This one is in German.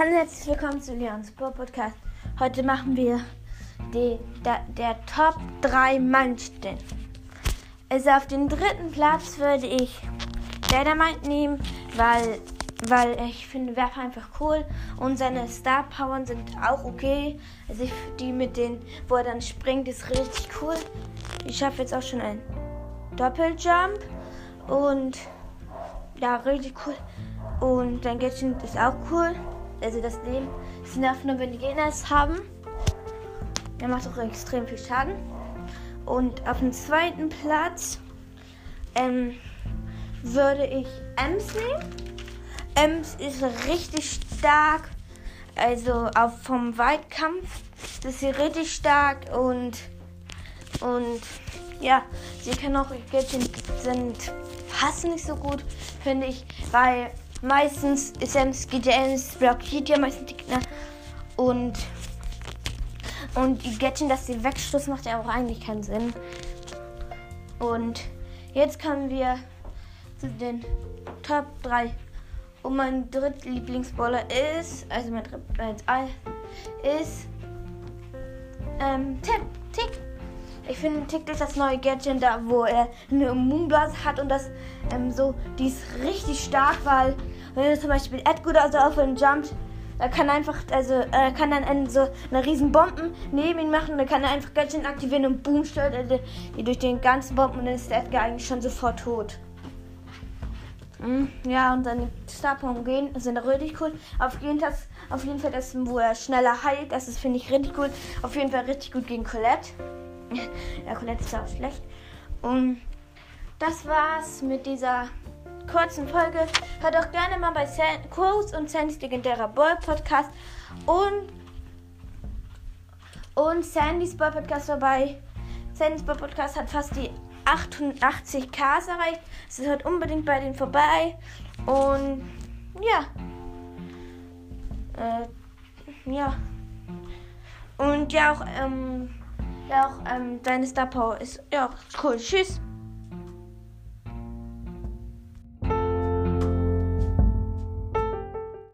Hallo und herzlich willkommen zu Leons Ball Podcast. Heute machen wir die, der, der Top 3 Mannstellen. Also auf den dritten Platz würde ich Dynamite nehmen, weil, weil ich finde Werfer einfach cool und seine Star Powern sind auch okay. Also ich, die mit den, wo er dann springt, ist richtig cool. Ich schaffe jetzt auch schon einen Doppeljump und ja, richtig cool. Und dein Gadget ist auch cool. Also das Leben ist nervt nur, wenn die Gegner es haben. Er macht auch extrem viel Schaden. Und auf dem zweiten Platz ähm, würde ich Ems nehmen. Ems ist richtig stark. Also auch vom Weitkampf ist sie richtig stark und und ja, sie kann auch Gadget sind fast nicht so gut, finde ich, weil meistens ist Ems GDMs blockiert ja meistens die Gegner und und die Gadget, dass sie wegstoßt, macht ja auch eigentlich keinen Sinn. Und jetzt kommen wir zu den Top 3. Und mein dritter Lieblingsballer ist, also mein dritter ist ähm, Tick. Tick. Ich finde ist das neue Gadget da, wo er eine Moonblase hat und das ähm, so, die ist richtig stark, weil wenn er zum Beispiel Edgar oder so auf einen jumpt, er kann einfach, also er kann dann einen, so eine riesen Bomben neben ihn machen, dann kann er einfach Gadget aktivieren und boom stört er die durch den ganzen Bomben und dann ist Edgar eigentlich schon sofort tot. Ja, und seine Starpower gehen sind richtig cool. Auf jeden, Fall, auf jeden Fall das, wo er schneller heilt, das finde ich richtig cool. Auf jeden Fall richtig gut gegen Colette. ja, Colette ist auch schlecht. Und das war's mit dieser kurzen Folge. Hört auch gerne mal bei Kurs und Sandys legendärer Ball Podcast und, und Sandys Ball Podcast vorbei. Sandys Ball Podcast hat fast die 88 K erreicht. Es hört unbedingt bei denen vorbei. Und ja. Äh, ja. Und ja auch, ähm, ja auch, ähm, deine Star Power ist ja cool. Tschüss.